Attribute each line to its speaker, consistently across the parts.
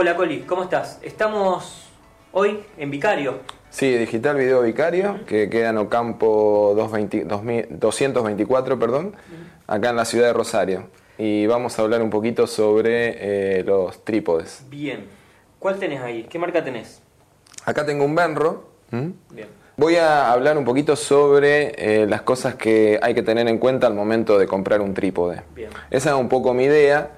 Speaker 1: Hola Coli, ¿cómo estás? Estamos hoy en Vicario.
Speaker 2: Sí, Digital Video Vicario, que queda en Ocampo 220 2000 224, perdón, acá en la ciudad de Rosario. Y vamos a hablar un poquito sobre eh, los trípodes.
Speaker 1: Bien. ¿Cuál tenés ahí? ¿Qué marca tenés?
Speaker 2: Acá tengo un Benro.
Speaker 1: Bien.
Speaker 2: Voy a hablar un poquito sobre eh, las cosas que hay que tener en cuenta al momento de comprar un trípode.
Speaker 1: Bien.
Speaker 2: Esa es un poco mi idea,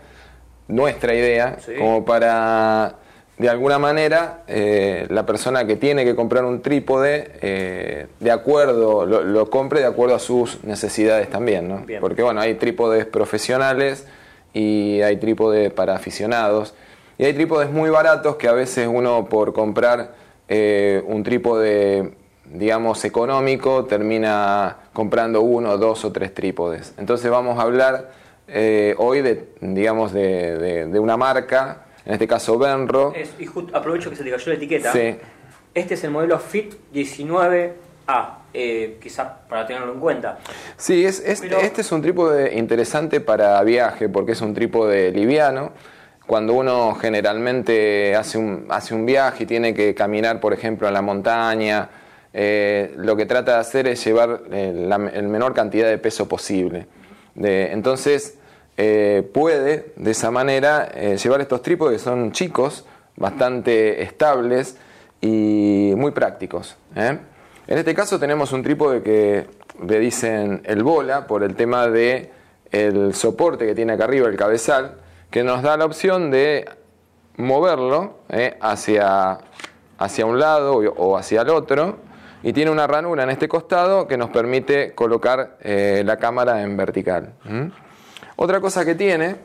Speaker 2: nuestra idea,
Speaker 1: Sí.
Speaker 2: como para, de alguna manera, eh, la persona que tiene que comprar un trípode, eh, de acuerdo, lo, lo compre de acuerdo a sus necesidades también, ¿no?
Speaker 1: Bien.
Speaker 2: Porque bueno, hay trípodes profesionales y hay trípodes para aficionados. Y hay trípodes muy baratos que a veces uno por comprar eh, un trípode, digamos, económico, termina comprando uno, dos o tres trípodes. Entonces vamos a hablar eh, hoy de, digamos, de, de- de una marca, en este caso Benro.
Speaker 1: Es- y justo aprovecho que se te cayó la etiqueta.
Speaker 2: Sí.
Speaker 1: Este es el modelo Fit 19A, eh, quizás para tenerlo en cuenta.
Speaker 2: Sí, es, es-
Speaker 1: Pero-
Speaker 2: este es un trípode interesante para viaje porque es un trípode liviano. Cuando uno generalmente hace un, hace un viaje y tiene que caminar, por ejemplo, en la montaña, eh, lo que trata de hacer es llevar eh, la el menor cantidad de peso posible. De- entonces, eh, puede de esa manera eh, llevar estos trípodes que son chicos, bastante estables y muy prácticos. ¿eh? En este caso tenemos un trípode que le dicen el bola por el tema de el soporte que tiene acá arriba, el cabezal, que nos da la opción de moverlo hacia, hacia un lado o hacia el otro y tiene una ranura en este costado que nos permite colocar la cámara en vertical. Otra cosa que tiene,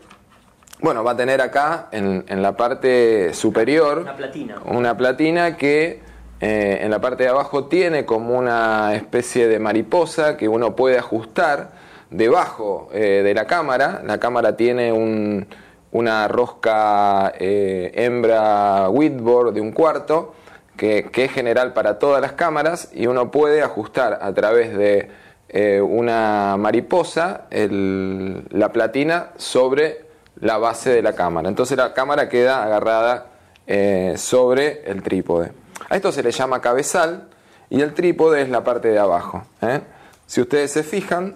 Speaker 2: bueno, va a tener acá en, en la parte superior
Speaker 1: Una platina.
Speaker 2: una platina que eh, en la parte de abajo tiene como una especie de mariposa que uno puede ajustar debajo eh, de la cámara. La cámara tiene un- una rosca eh, hembra Whitboard de un cuarto que, que es general para todas las cámaras y uno puede ajustar a través de eh, una mariposa el- la platina sobre la base de la cámara. Entonces la cámara queda agarrada eh, sobre el trípode. A esto se le llama cabezal y el trípode es la parte de abajo. ¿eh? Si ustedes se fijan,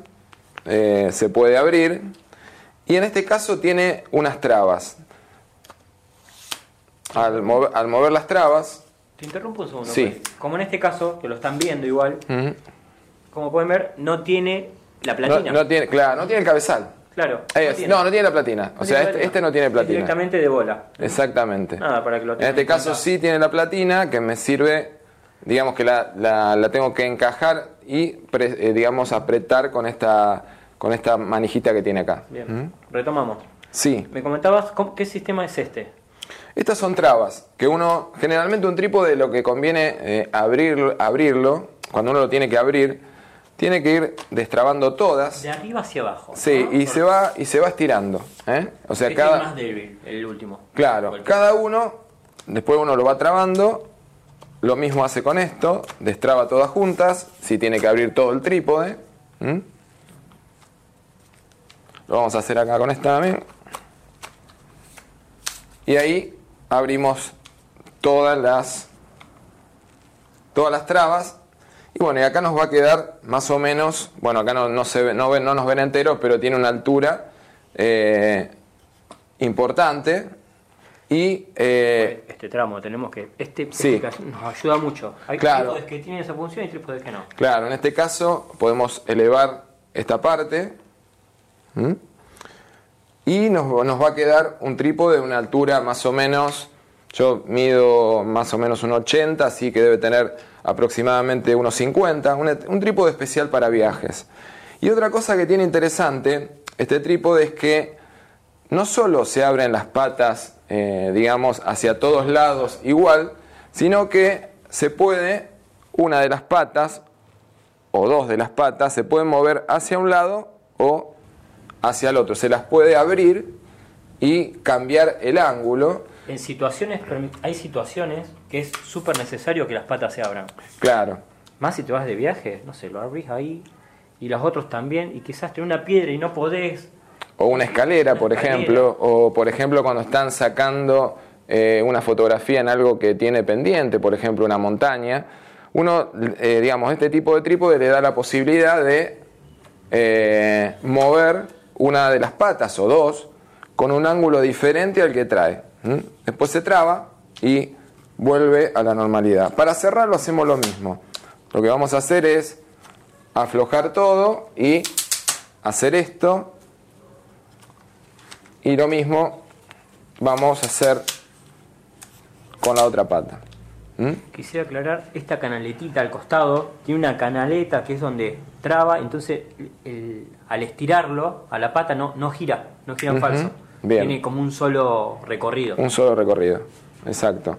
Speaker 2: se puede abrir y en este caso tiene unas trabas. Al mover, al mover las trabas,
Speaker 1: Te interrumpo un segundo.
Speaker 2: Sí.
Speaker 1: Como en este caso, que lo están viendo igual, como pueden ver, no tiene la
Speaker 2: no,
Speaker 1: platina.
Speaker 2: no tiene, claro, no tiene el cabezal.
Speaker 1: claro.
Speaker 2: Eh,
Speaker 1: tiene.
Speaker 2: no, no tiene la platina. O
Speaker 1: No
Speaker 2: sea, este, este no tiene
Speaker 1: Es
Speaker 2: platina.
Speaker 1: directamente de bola.
Speaker 2: Exactamente.
Speaker 1: Nada, para que lo
Speaker 2: En este caso sí tiene la platina que me sirve, digamos que la, la- la tengo que encajar y, pre- eh, digamos, apretar con esta, con esta manijita que tiene acá.
Speaker 1: Bien, retomamos.
Speaker 2: Sí,
Speaker 1: Me comentabas, ¿cómo- ¿qué sistema es este?
Speaker 2: estas son trabas, que uno, generalmente un trípode lo que conviene eh, abrir, abrirlo, cuando uno lo tiene que abrir, tiene que ir destrabando todas.
Speaker 1: De arriba hacia abajo.
Speaker 2: Sí,
Speaker 1: ¿no?
Speaker 2: y se va, y se va estirando. ¿eh? O sea,
Speaker 1: este
Speaker 2: cada...
Speaker 1: es más débil, el último.
Speaker 2: Claro, cada uno, después uno lo va trabando, lo mismo hace con esto, destraba todas juntas, si tiene que abrir todo el trípode. Lo vamos a hacer acá con esta también. Y ahí abrimos todas las, todas las trabas. Y bueno, y acá nos va a quedar más o menos, bueno, acá no, no se ve- no, ven- no nos ven enteros, pero tiene una altura eh, importante. Y eh,
Speaker 1: Este tramo tenemos que. Este
Speaker 2: Sí.
Speaker 1: explicación nos ayuda mucho. Hay
Speaker 2: Claro.
Speaker 1: trípodes que tienen esa función y trípodes que no.
Speaker 2: Claro, en este caso podemos elevar esta parte y nos, nos va a quedar un trípode de una altura más o menos, yo mido más o menos un 80, así que debe tener aproximadamente unos 50, un, un trípode especial para viajes. Y otra cosa que tiene interesante este trípode es que no solo se abren las patas, eh, digamos, hacia todos lados igual, sino que se puede, una de las patas o dos de las patas se pueden mover hacia un lado o hacia el otro. Se las puede abrir y cambiar el ángulo.
Speaker 1: En situaciones, hay situaciones que es súper necesario que las patas se abran.
Speaker 2: Claro,
Speaker 1: Más si te vas de viaje, no sé, lo abrís ahí y los otros también y quizás tiene una piedra y no podés.
Speaker 2: o una escalera, por
Speaker 1: escalera.
Speaker 2: ejemplo, o por ejemplo cuando están sacando eh, una fotografía en algo que tiene pendiente, por ejemplo una montaña, uno, eh, digamos, este tipo de trípode le da la posibilidad de eh, mover una de las patas o dos con un ángulo diferente al que trae. Después se traba y vuelve a la normalidad. Para cerrarlo hacemos lo mismo. Lo que vamos a hacer es aflojar todo y hacer esto. Y lo mismo vamos a hacer con la otra pata.
Speaker 1: ¿Mm? Quisiera aclarar, esta canaletita al costado tiene una canaleta que es donde traba, entonces al estirarlo a la pata no, no gira, no gira en falso. Tiene como un solo recorrido.
Speaker 2: Un solo recorrido, exacto.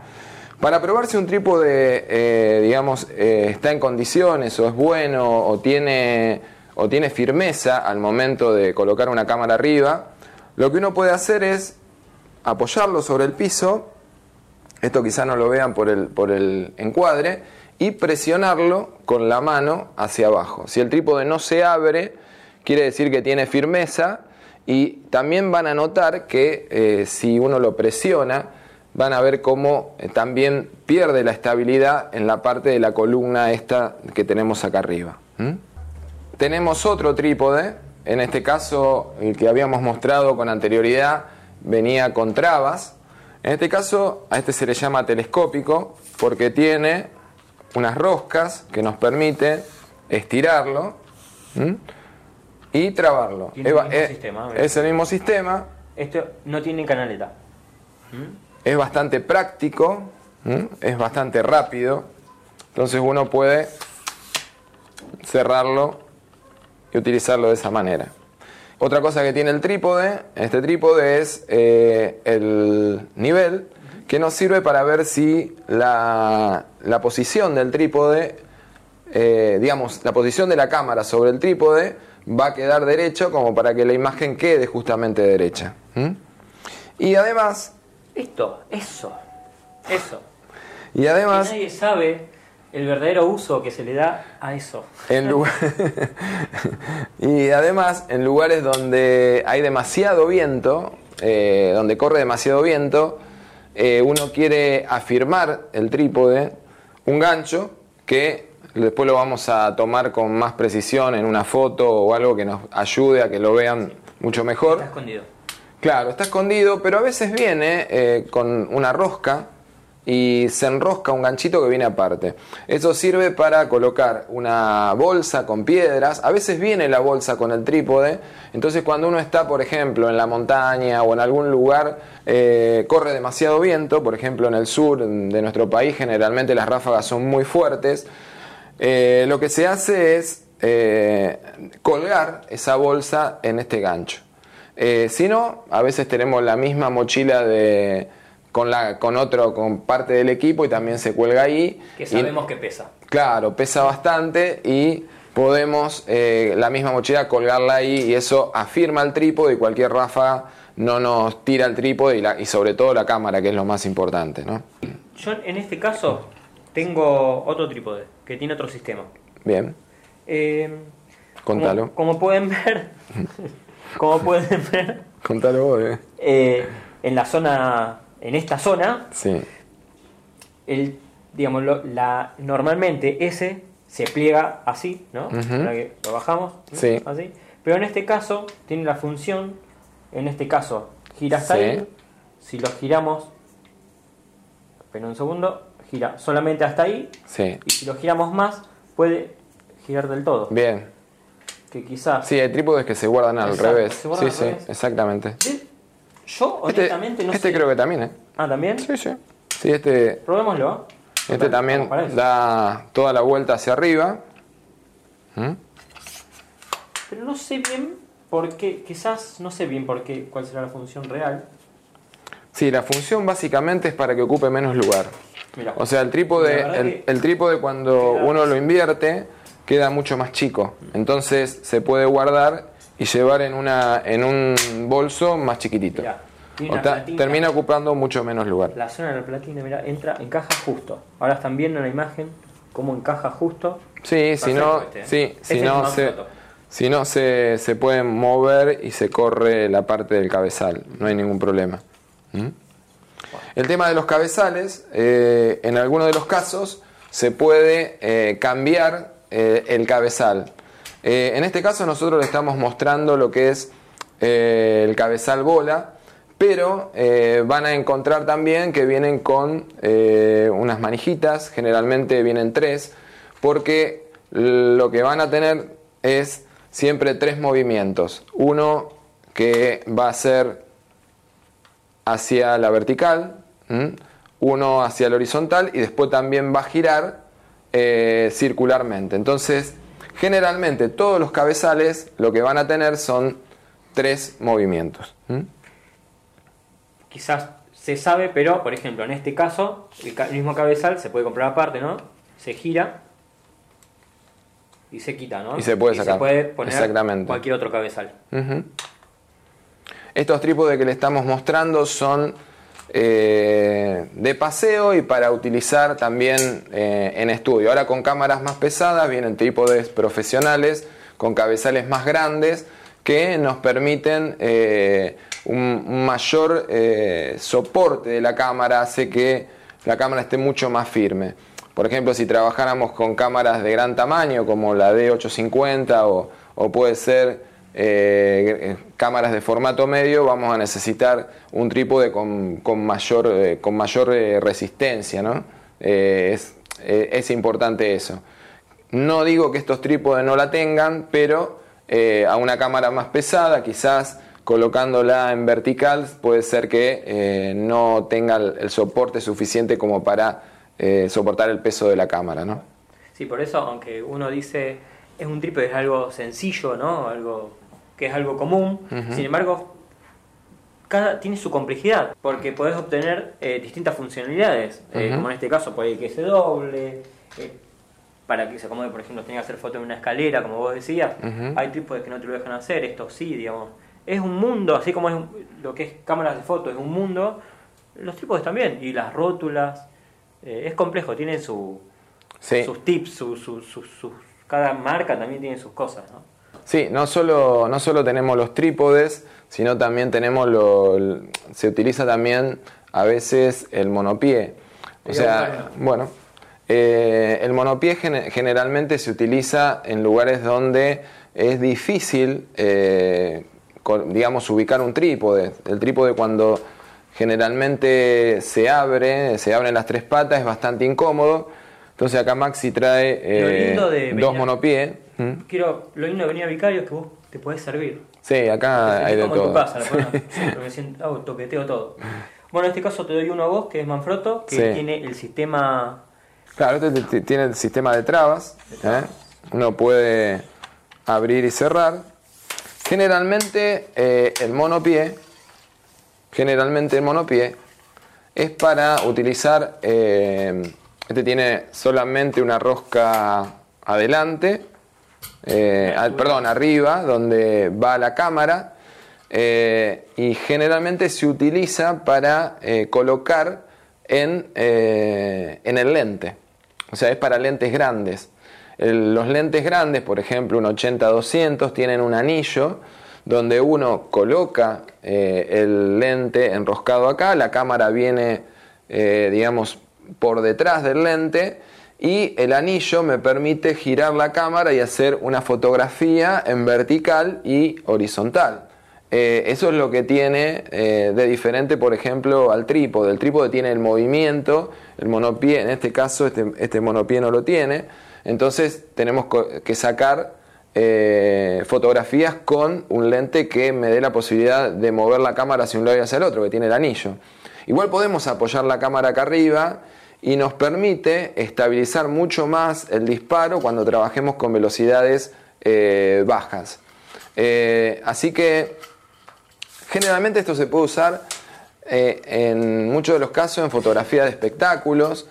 Speaker 2: Para probar si un trípode, eh, digamos, eh, está en condiciones o es bueno o tiene, o tiene firmeza al momento de colocar una cámara arriba, lo que uno puede hacer es apoyarlo sobre el piso esto quizá no lo vean por el, por el encuadre, y presionarlo con la mano hacia abajo. Si el trípode no se abre, quiere decir que tiene firmeza y también van a notar que eh, si uno lo presiona, van a ver cómo eh, también pierde la estabilidad en la parte de la columna esta que tenemos acá arriba. Tenemos otro trípode, en este caso el que habíamos mostrado con anterioridad venía con trabas, en este caso, a este se le llama telescópico porque tiene unas roscas que nos permiten estirarlo y trabarlo.
Speaker 1: es, el mismo eh, sistema,
Speaker 2: es el mismo sistema.
Speaker 1: Esto no tiene canaleta.
Speaker 2: Es bastante práctico, es bastante rápido. Entonces uno puede cerrarlo y utilizarlo de esa manera. Otra cosa que tiene el trípode, este trípode es eh, el nivel que nos sirve para ver si la, posición del trípode, eh, digamos, la posición de la cámara sobre el trípode va a quedar derecho como para que la imagen quede justamente derecha. Y además...
Speaker 1: Esto, eso, eso.
Speaker 2: Y además...
Speaker 1: nadie sabe el verdadero uso que se le da a eso.
Speaker 2: y además, en lugares donde hay demasiado viento, eh, donde corre demasiado viento, eh, uno quiere afirmar el trípode, un gancho que después lo vamos a tomar con más precisión en una foto o algo que nos ayude a que lo vean mucho mejor.
Speaker 1: Está escondido.
Speaker 2: Claro, está escondido, pero a veces viene eh, con una rosca y se enrosca un ganchito que viene aparte. Eso sirve para colocar una bolsa con piedras. A veces viene la bolsa con el trípode. Entonces cuando uno está, por ejemplo, en la montaña o en algún lugar, eh, corre demasiado viento, por ejemplo en el sur de nuestro país generalmente las ráfagas son muy fuertes, eh, lo que se hace es colgar esa bolsa en este gancho. Si no, a veces tenemos la misma mochila de con, la, con otro, con parte del equipo y también se cuelga ahí.
Speaker 1: Que sabemos que pesa.
Speaker 2: Claro, pesa bastante y podemos eh, la misma mochila colgarla ahí y eso afirma el trípode y cualquier ráfaga no nos tira el trípode y, la, y sobre todo la cámara, que es lo más importante. ¿no?
Speaker 1: Yo en este caso tengo otro trípode que tiene otro sistema.
Speaker 2: Bien.
Speaker 1: Eh,
Speaker 2: Contalo.
Speaker 1: Como, pueden ver, como pueden ver,
Speaker 2: Contalo vos, eh.
Speaker 1: eh en la zona en esta zona,
Speaker 2: sí.
Speaker 1: el, digamos, la, normalmente ese se pliega así, ¿no? que lo bajamos,
Speaker 2: sí.
Speaker 1: así. Pero en este caso tiene la función, en este caso gira hasta ahí, si lo giramos, espera un segundo, gira solamente hasta ahí,
Speaker 2: sí.
Speaker 1: y si lo giramos más, puede girar del todo.
Speaker 2: Bien.
Speaker 1: Que quizás...
Speaker 2: Sí, hay trípodes que se guardan al revés. sí, sí, exactamente.
Speaker 1: Yo
Speaker 2: este,
Speaker 1: honestamente no
Speaker 2: este creo que también, ¿eh?
Speaker 1: Ah, ¿también?
Speaker 2: Sí, sí. Sí, este.
Speaker 1: Probémoslo.
Speaker 2: Este también da toda la vuelta hacia arriba.
Speaker 1: ¿Mm? Pero no sé bien por qué, quizás no sé bien por qué, cuál será la función real.
Speaker 2: Sí, la función básicamente es para que ocupe menos lugar. o sea, el trípode, el, trípode cuando uno lo invierte queda mucho más chico. Entonces se puede guardar y llevar en, una, en un bolso más chiquitito. termina ocupando mucho menos lugar.
Speaker 1: La zona de la platina, mira, entra, encaja justo. Ahora están viendo en la imagen cómo encaja justo.
Speaker 2: Sí, si no, este, ¿eh? sí, si no, se, si no se, se puede mover y se corre la parte del cabezal, no hay ningún problema. ¿Mm? El tema de los cabezales, en algunos de los casos se puede cambiar el cabezal. en este caso nosotros le estamos mostrando lo que es el cabezal bola, pero eh, van a encontrar también que vienen con eh, unas manijitas, generalmente vienen tres, porque lo que van a tener es siempre tres movimientos. Uno que va a ser hacia la vertical, uno hacia la horizontal y después también va a girar eh, circularmente. Entonces, generalmente todos los cabezales lo que van a tener son tres movimientos
Speaker 1: quizás se sabe, pero por ejemplo, en este caso, el, mismo cabezal se puede comprar aparte, ¿no? Se gira y se quita, ¿no?
Speaker 2: Y se puede sacar.
Speaker 1: se puede poner cualquier otro cabezal.
Speaker 2: Estos trípodes que le estamos mostrando son eh, de paseo y para utilizar también eh, en estudio. Ahora con cámaras más pesadas vienen trípodes profesionales con cabezales más grandes que nos permiten eh, un, mayor soporte de la cámara, hace que la cámara esté mucho más firme. Por ejemplo, si trabajáramos con cámaras de gran tamaño como la D850 o, o puede ser eh, cámaras de formato medio, vamos a necesitar un trípode con, mayor, con mayor resistencia. ¿no? es, es importante eso. No digo que estos trípodes no la tengan, pero eh, a una cámara más pesada, quizás colocándola en vertical puede ser que eh, no tenga el, soporte suficiente como para eh, soportar el peso de la cámara, ¿no?
Speaker 1: Sí, por eso, aunque uno dice es un trípode, es algo sencillo, ¿no? Algo que es algo común, sin embargo, cada tiene su complejidad, porque podés obtener distintas funcionalidades, como en este caso puede que se doble, para que se acomode, por ejemplo, tenga que hacer foto en una escalera, como vos decías. Hay trípodes que no te lo dejan hacer, esto sí, digamos. Es un mundo, así como es lo que es cámaras de fotos, es un mundo, los trípodes también, y las rótulas. Eh, es complejo, tiene su, sus tips, su, su, cada marca también tiene sus cosas, ¿no?
Speaker 2: Sí, no solo, no solo tenemos los trípodes, sino también tenemos lo, se utiliza también a veces el monopié. O sea, bueno, eh, el monopié generalmente se utiliza en lugares donde es difícil, eh, digamos, ubicar un trípode. El trípode cuando generalmente se abre, se abren las tres patas, es bastante incómodo. Entonces acá Maxi trae eh, dos monopiés.
Speaker 1: ¿Mm? Quiero, lo lindo de venir a Vicario es que vos te podés servir.
Speaker 2: Sí, acá hay de todo. En tu casa,
Speaker 1: oh, toqueteo todo. Bueno, en este caso te doy uno a vos, que es Manfrotto, que tiene el sistema
Speaker 2: Claro, este tiene el sistema de trabas. ¿eh? Uno puede abrir y cerrar. Generalmente eh, el monopié, generalmente el monopié es para utilizar, eh, este tiene solamente una rosca adelante, perdón, arriba, donde va la cámara, y generalmente se utiliza para colocar en, en el lente. O sea, es para lentes grandes. los lentes grandes, por ejemplo, un 80-200, tienen un anillo donde uno coloca eh, el lente enroscado acá, la cámara viene, eh, digamos, por detrás del lente y el anillo me permite girar la cámara y hacer una fotografía en vertical y horizontal. Eh, eso es lo que tiene de diferente, por ejemplo, al trípode. El trípode tiene el movimiento el monopié, en este caso, este, este monopié no lo tiene. Entonces tenemos que sacar eh, fotografías con un lente que me dé la posibilidad de mover la cámara hacia un lado y hacia el otro, que tiene el anillo. Igual podemos apoyar la cámara acá arriba y nos permite estabilizar mucho más el disparo cuando trabajemos con velocidades eh, bajas. Eh, así que generalmente esto se puede usar eh, en muchos de los casos en fotografía de espectáculos,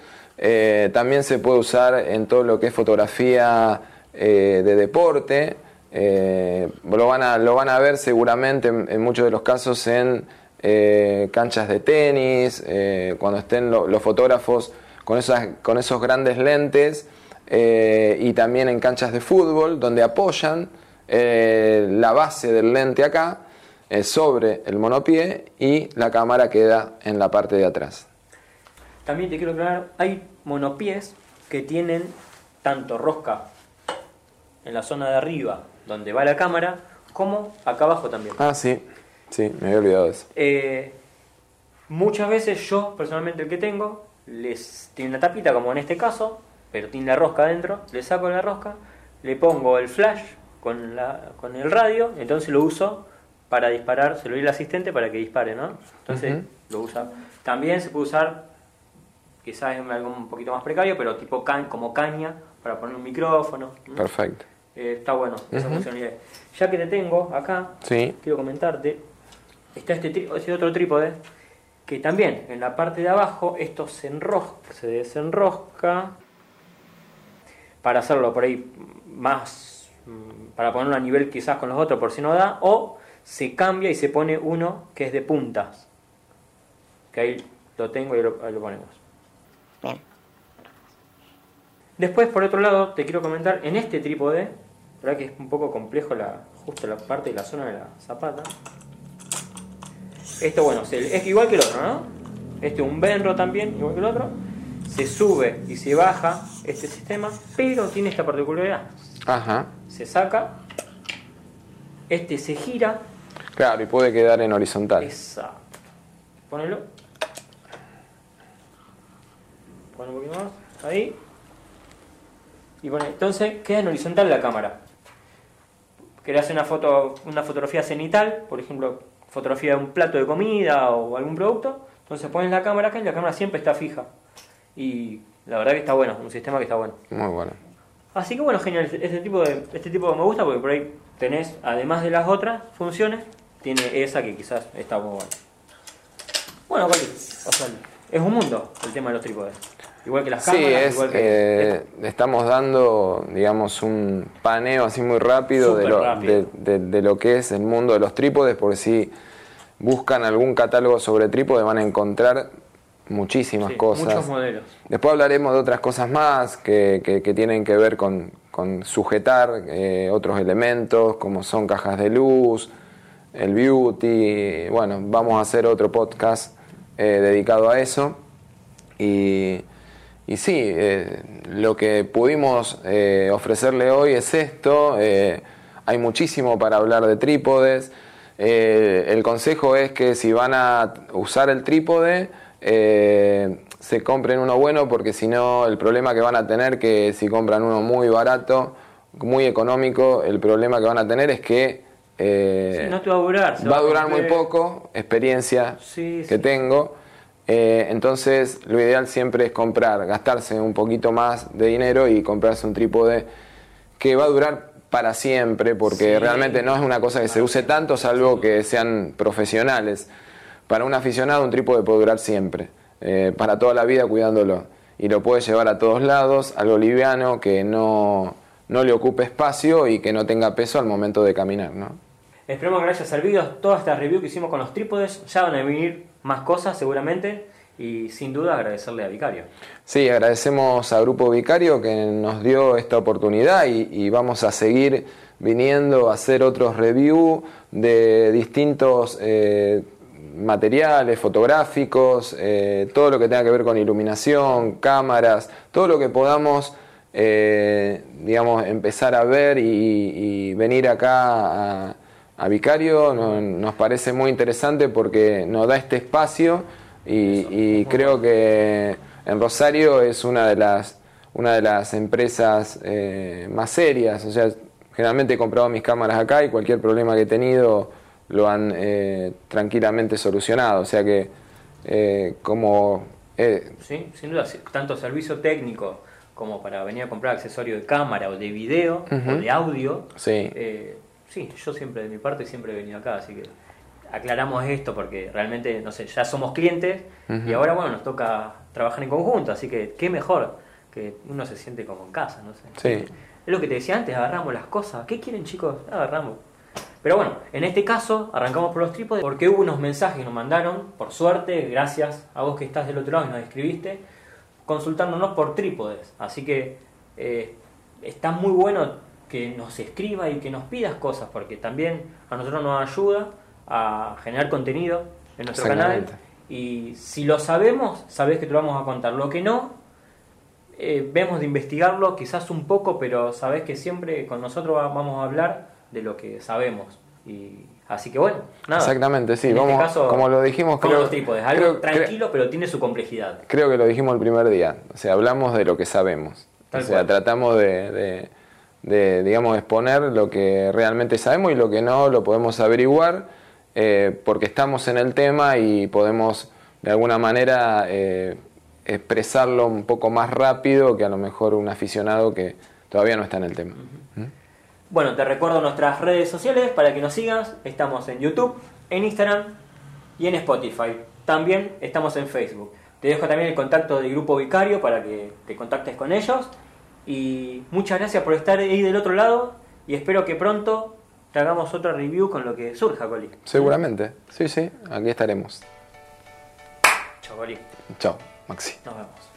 Speaker 2: también se puede usar en todo lo que es fotografía de deporte, lo, van a, lo van a ver seguramente en, muchos de los casos en canchas de tenis, cuando estén los fotógrafos con, esas, con esos grandes lentes y también en canchas de fútbol donde apoyan la base del lente acá eh, sobre el monopié y la cámara queda en la parte de atrás.
Speaker 1: También te quiero aclarar, hay monopiés que tienen tanto rosca en la zona de arriba, donde va la cámara, como acá abajo también.
Speaker 2: Ah, sí, sí, me había olvidado eso.
Speaker 1: Eh, muchas veces yo, personalmente el que tengo, les tiene una tapita, como en este caso, pero tiene la rosca adentro, le saco la rosca, le pongo el flash con, la, con el radio, entonces lo uso para disparar, se lo doy al asistente para que dispare, ¿no? Entonces lo usa. También se puede usar, quizás es algo un poquito más precario, pero tipo como caña para poner un micrófono.
Speaker 2: Perfecto.
Speaker 1: Eh, está bueno esa funcionalidad. Ya que te tengo acá, quiero comentarte, está este, este otro trípode que también en la parte de abajo esto se enrosca, se desenrosca para hacerlo por ahí más, mm, para ponerlo a nivel quizás con los otros por si no da, o se cambia y se pone uno que es de puntas, que ahí lo tengo y ahí lo ponemos. Bien. Después, por otro lado, te quiero comentar, en este trípode, verdad que es un poco complejo la, justo la parte de la zona de la zapata, esto, bueno, es igual que el otro, ¿no? Este es un Benro también, igual que el otro. Se sube y se baja este sistema, pero tiene esta particularidad.
Speaker 2: Ajá.
Speaker 1: Se saca, este se gira.
Speaker 2: Claro, y puede quedar en horizontal.
Speaker 1: Exacto. Ponelo. Pon un poquito más. Ahí. Y pone, entonces queda en horizontal la cámara. Querés una foto, una fotografía cenital, por ejemplo, fotografía de un plato de comida o algún producto, entonces pones la cámara acá y la cámara siempre está fija. Y la verdad que está bueno, un sistema que está bueno.
Speaker 2: Muy bueno.
Speaker 1: Así que bueno, genial, este tipo de este tipo me gusta porque por ahí tenés, además de las otras funciones, tiene esa que quizás está muy buena. Bueno, es un mundo el tema de los trípodes. Igual que las cámaras, igual que...
Speaker 2: Eh, estamos dando, digamos, un paneo así muy rápido, de lo, De, lo, que es el mundo de los trípodes, porque si buscan algún catálogo sobre trípodes van a encontrar muchísimas cosas.
Speaker 1: Muchos modelos.
Speaker 2: Después hablaremos de otras cosas más que, que, tienen que ver con, con sujetar eh, otros elementos, como son cajas de luz, el beauty. Bueno, vamos a hacer otro podcast eh, dedicado a eso. Y y sí, eh, lo que pudimos eh, ofrecerle hoy es esto. Eh, hay muchísimo para hablar de trípodes. el consejo es que si van a usar el trípode, se compren uno bueno porque si no el problema que van a tener que si compran uno muy barato, muy económico, el problema que van a tener es que
Speaker 1: no te va a durar.
Speaker 2: Va, a durar muy poco, experiencia que tengo. Eh, entonces, lo ideal siempre es comprar, gastarse un poquito más de dinero y comprarse un trípode que va a durar para siempre, porque realmente no es una cosa que se use tanto, salvo que sean profesionales. Para un aficionado, un trípode puede durar siempre, eh, para toda la vida cuidándolo. Y lo puede llevar a todos lados, algo liviano, que no, no le ocupe espacio y que no tenga peso al momento de caminar. ¿no?
Speaker 1: Esperemos que les haya servido toda esta review que hicimos con los trípodes. Ya van a venir más cosas seguramente y sin duda agradecerle a Vicario.
Speaker 2: Sí, agradecemos a Grupo Vicario que nos dio esta oportunidad y, vamos a seguir viniendo a hacer otros reviews de distintos eh, materiales fotográficos, eh, todo lo que tenga que ver con iluminación, cámaras, todo lo que podamos eh, digamos, empezar a ver y, venir acá a, a Vicario nos parece muy interesante porque nos da este espacio y, creo que en Rosario es una de las, una de las empresas eh, más serias. O sea, generalmente he comprado mis cámaras acá y cualquier problema que he tenido lo han eh, tranquilamente solucionado. O sea que, eh, como.
Speaker 1: sí, sin duda, tanto servicio técnico como para venir a comprar accesorio de cámara o de video o de audio.
Speaker 2: Sí.
Speaker 1: Sí, yo siempre de mi parte siempre he venido acá, así que aclaramos esto porque realmente, no sé, ya somos clientes y ahora, bueno, nos toca trabajar en conjunto, así que qué mejor que uno se siente como en casa, no sé.
Speaker 2: Sí.
Speaker 1: Es lo que te decía antes, agarramos las cosas. ¿Qué quieren chicos? Agarramos. Pero bueno, en este caso arrancamos por los trípodes porque hubo unos mensajes que nos mandaron, por suerte, gracias a vos que estás del otro lado y nos escribiste, consultándonos por trípodes. Así que eh, está muy bueno que nos escriba y que nos pidas cosas porque también a nosotros nos ayuda a generar contenido en nuestro canal. Y si lo sabemos, sabés que te lo vamos a contar. Lo que no, eh, vemos de investigarlo quizás un poco, pero sabés que siempre con nosotros vamos a hablar de lo que sabemos. Y así que bueno,
Speaker 2: nada. Exactamente, sí. Este vamos, como lo dijimos,
Speaker 1: creo, tipo, es algo tranquilo, pero tiene su complejidad.
Speaker 2: Creo que lo dijimos el primer día. O sea, hablamos de lo que sabemos. o sea, tratamos de de, digamos, exponer lo que realmente sabemos y lo que no lo podemos averiguar eh, porque estamos en el tema y podemos de alguna manera eh, expresarlo un poco más rápido que a lo mejor un aficionado que todavía no está en el tema. ¿Mm?
Speaker 1: Bueno, te recuerdo nuestras redes sociales para que nos sigas. Estamos en YouTube, en Instagram y en Spotify. También estamos en Facebook. Te dejo también el contacto del grupo Vicario para que te contactes con ellos. Y muchas gracias por estar ahí del otro lado y espero que pronto te hagamos otra review con lo que surja, Coli.
Speaker 2: Seguramente, sí, sí, aquí estaremos.
Speaker 1: Chao, Coli.
Speaker 2: Chao, Maxi.
Speaker 1: Nos vemos.